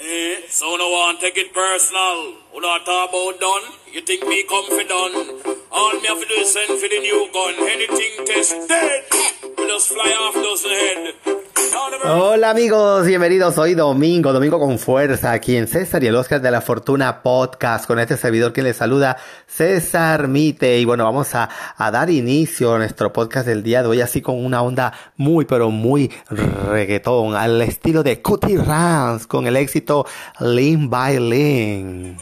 Eh, so no one take it personal. Who not talk about done? You think me for done? All me have to do is send for the new gun. Anything test dead. We just fly off those head. Hola amigos, bienvenidos hoy domingo, domingo con fuerza, aquí en César y el Oscar de la Fortuna Podcast, con este servidor que les saluda, César Mite. Y bueno, vamos a, dar inicio a nuestro podcast del día de hoy, así con una onda muy, pero muy reggaetón, al estilo de Cutie Rams, con el éxito Lean by Lean.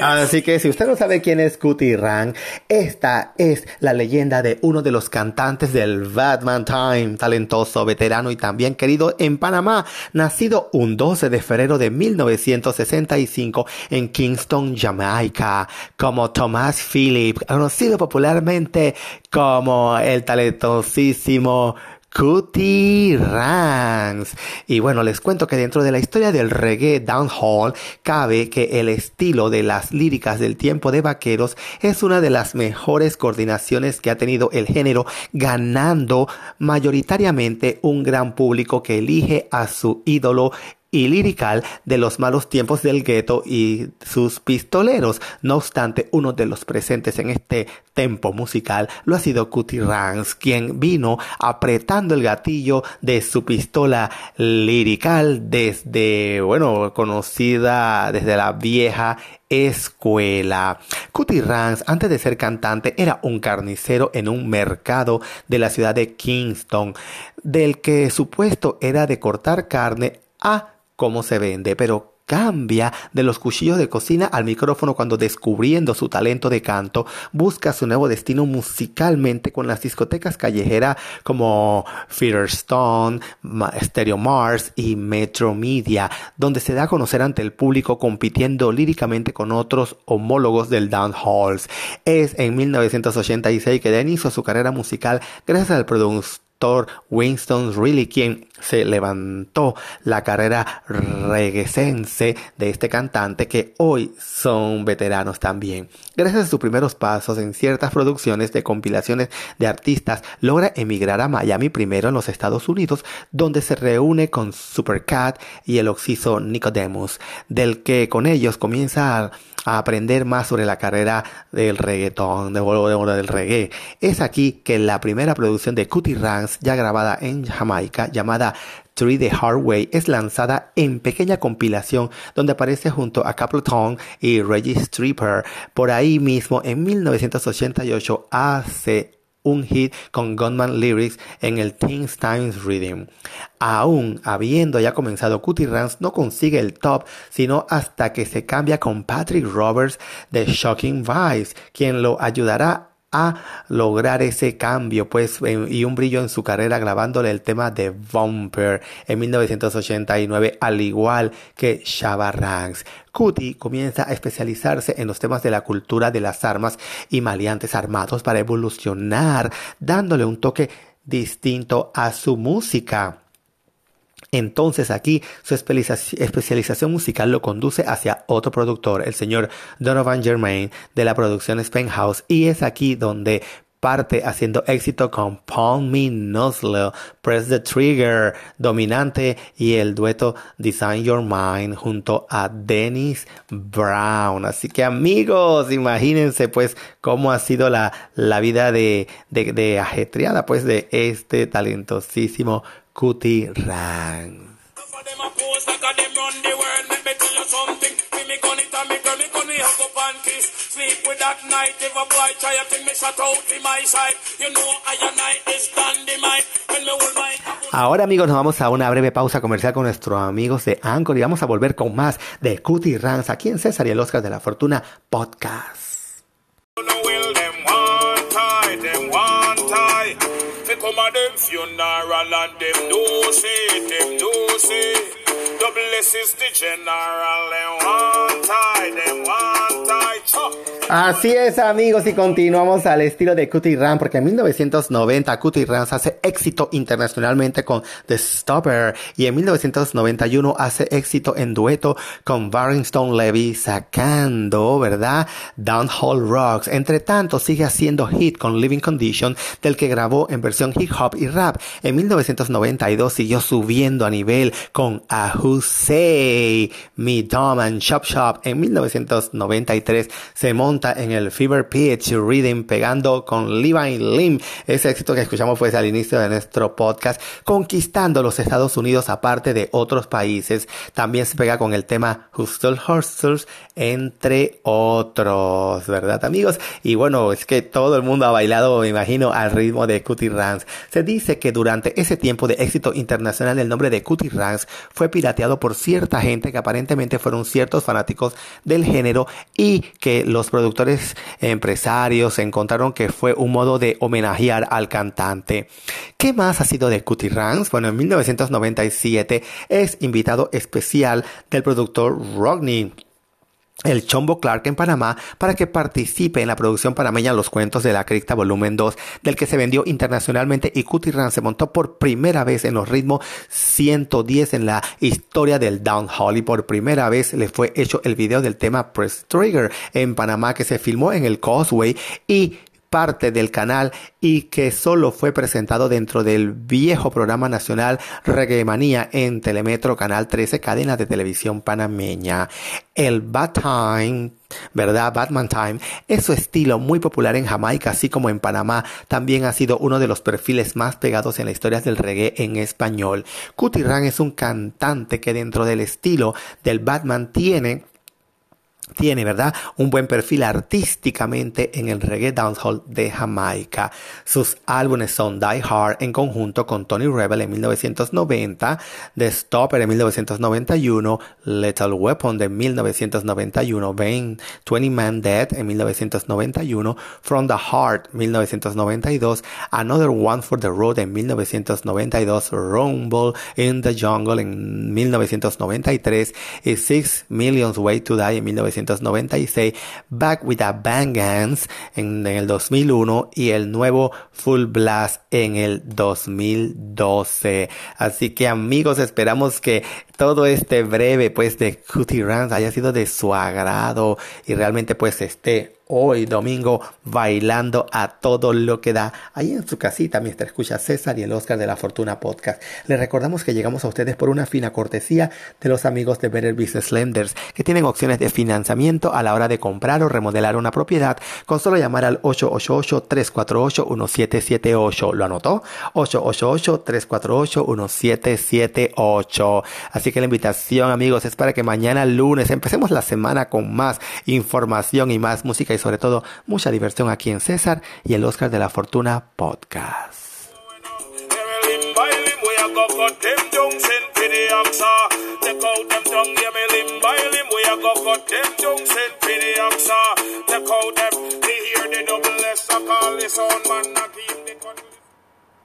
Así que si usted no sabe quién es Cutie Rank, esta es la leyenda de uno de los cantantes del Batman Time, talentoso, veterano y también querido en Panamá, nacido un 12 de febrero de 1965 en Kingston, Jamaica, como Thomas Philip, conocido popularmente como el talentosísimo Cutie Ranks. Y bueno, les cuento que dentro de la historia del reggae downhall cabe que el estilo de las líricas del tiempo de vaqueros es una de las mejores coordinaciones que ha tenido el género, ganando mayoritariamente un gran público que elige a su ídolo y lirical de los malos tiempos del gueto y sus pistoleros. No obstante, uno de los presentes en este tempo musical lo ha sido Cutie Ranks, quien vino apretando el gatillo de su pistola lirical desde, bueno, conocida desde la vieja escuela. Cutie Ranks, antes de ser cantante, era un carnicero en un mercado de la ciudad de Kingston, del que su puesto era de cortar carne a cómo se vende, pero cambia de los cuchillos de cocina al micrófono cuando descubriendo su talento de canto busca su nuevo destino musicalmente con las discotecas callejeras como Featherstone, Stereo Mars y Metro Media, donde se da a conocer ante el público compitiendo líricamente con otros homólogos del Halls. Es en 1986 que da inicio a su carrera musical gracias al productor Winston Really, quien se levantó la carrera reguesense de este cantante que hoy son veteranos también. Gracias a sus primeros pasos en ciertas producciones de compilaciones de artistas, logra emigrar a Miami primero en los Estados Unidos, donde se reúne con Supercat y el oxiso Nicodemus, del que con ellos comienza a aprender más sobre la carrera del reggaetón, de, de, del reggae. Es aquí que la primera producción de Cutie Ranks, ya grabada en Jamaica, llamada Tree the Hard Way, es lanzada en pequeña compilación donde aparece junto a Capleton y Reggie Stripper. Por ahí mismo, en 1988, hace un hit con Gunman Lyrics en el Teens Times Reading. Aún habiendo ya comenzado Cutie Rams, no consigue el top, sino hasta que se cambia con Patrick Roberts de Shocking Vibes, quien lo ayudará a lograr ese cambio pues y un brillo en su carrera grabándole el tema de Bumper en 1989 al igual que Shabba Ranks. Cutie comienza a especializarse en los temas de la cultura de las armas y maleantes armados para evolucionar dándole un toque distinto a su música. Entonces aquí su especialización musical lo conduce hacia otro productor, el señor Donovan Germain de la producción House y es aquí donde parte haciendo éxito con Paul Me Nuzzle, Press the Trigger, Dominante y el dueto Design Your Mind junto a Dennis Brown. Así que amigos, imagínense pues cómo ha sido la, la vida de, de, de ajetreada pues de este talentosísimo Cutie Rang. Ahora amigos nos vamos a una breve pausa comercial con nuestros amigos de Anchor y vamos a volver con más de Cutie Rans aquí en César y el Oscar de la Fortuna Podcast. Come a them funeral and them do say, them do say. The blessings the general, them want Así es amigos y continuamos al estilo de Cutie Ram porque en 1990 Cutie Rams hace éxito internacionalmente con The Stopper y en 1991 hace éxito en dueto con Barrington Levy sacando, ¿verdad? Downhole Rocks. Entre tanto sigue haciendo hit con Living Condition del que grabó en versión hip hop y rap. En 1992 siguió subiendo a nivel con A Who Say Me Dumb and Shop Shop. En 1993 se monta en el Fever Pitch Reading pegando con Levi Lim. Ese éxito que escuchamos fue al inicio de nuestro podcast, conquistando los Estados Unidos aparte de otros países. También se pega con el tema Hustle Hustles, entre otros, ¿verdad amigos? Y bueno, es que todo el mundo ha bailado, me imagino, al ritmo de Cutie Ranks. Se dice que durante ese tiempo de éxito internacional el nombre de Cutie Ranks fue pirateado por cierta gente que aparentemente fueron ciertos fanáticos del género y que los productores productores empresarios encontraron que fue un modo de homenajear al cantante. ¿Qué más ha sido de Cutie Ranks? Bueno, en 1997 es invitado especial del productor Rodney el Chombo Clark en Panamá para que participe en la producción panameña Los Cuentos de la Cripta Volumen 2, del que se vendió internacionalmente y Cutie Ranks se montó por primera vez en los ritmos 110 en la historia del downhall y por primera vez le fue hecho el video del tema Press Trigger en Panamá que se filmó en el Causeway y parte del canal y que solo fue presentado dentro del viejo programa nacional Reggae Manía en Telemetro Canal 13, cadena de televisión panameña. El Bad Time ¿verdad? Batman Time es su estilo muy popular en Jamaica, así como en Panamá. También ha sido uno de los perfiles más pegados en la historia del reggae en español. Cutirán es un cantante que dentro del estilo del Batman tiene tiene, ¿verdad? Un buen perfil artísticamente en el reggae dancehall de Jamaica. Sus álbumes son Die Hard en conjunto con Tony Rebel en 1990, The Stopper en 1991, Little Weapon de 1991, Bane, 20 Man Dead en 1991, From the Heart 1992, Another One for the Road en 1992, Rumble in the Jungle en 1993 y Six Millions Way to Die en 1992. 1996, Back with a Vengeance en, en el 2001 y el nuevo Full Blast en el 2012. Así que amigos, esperamos que todo este breve pues de Cutie Rams haya sido de su agrado y realmente pues esté hoy domingo bailando a todo lo que da ahí en su casita mientras escucha César y el Oscar de la Fortuna Podcast. Les recordamos que llegamos a ustedes por una fina cortesía de los amigos de Better Business Lenders que tienen opciones de financiamiento a la hora de comprar o remodelar una propiedad con solo llamar al 888-348-1778. ¿Lo anotó? 888-348-1778. Así que la invitación amigos es para que mañana lunes empecemos la semana con más información y más música y sobre todo mucha diversión aquí en César y el Oscar de la Fortuna Podcast.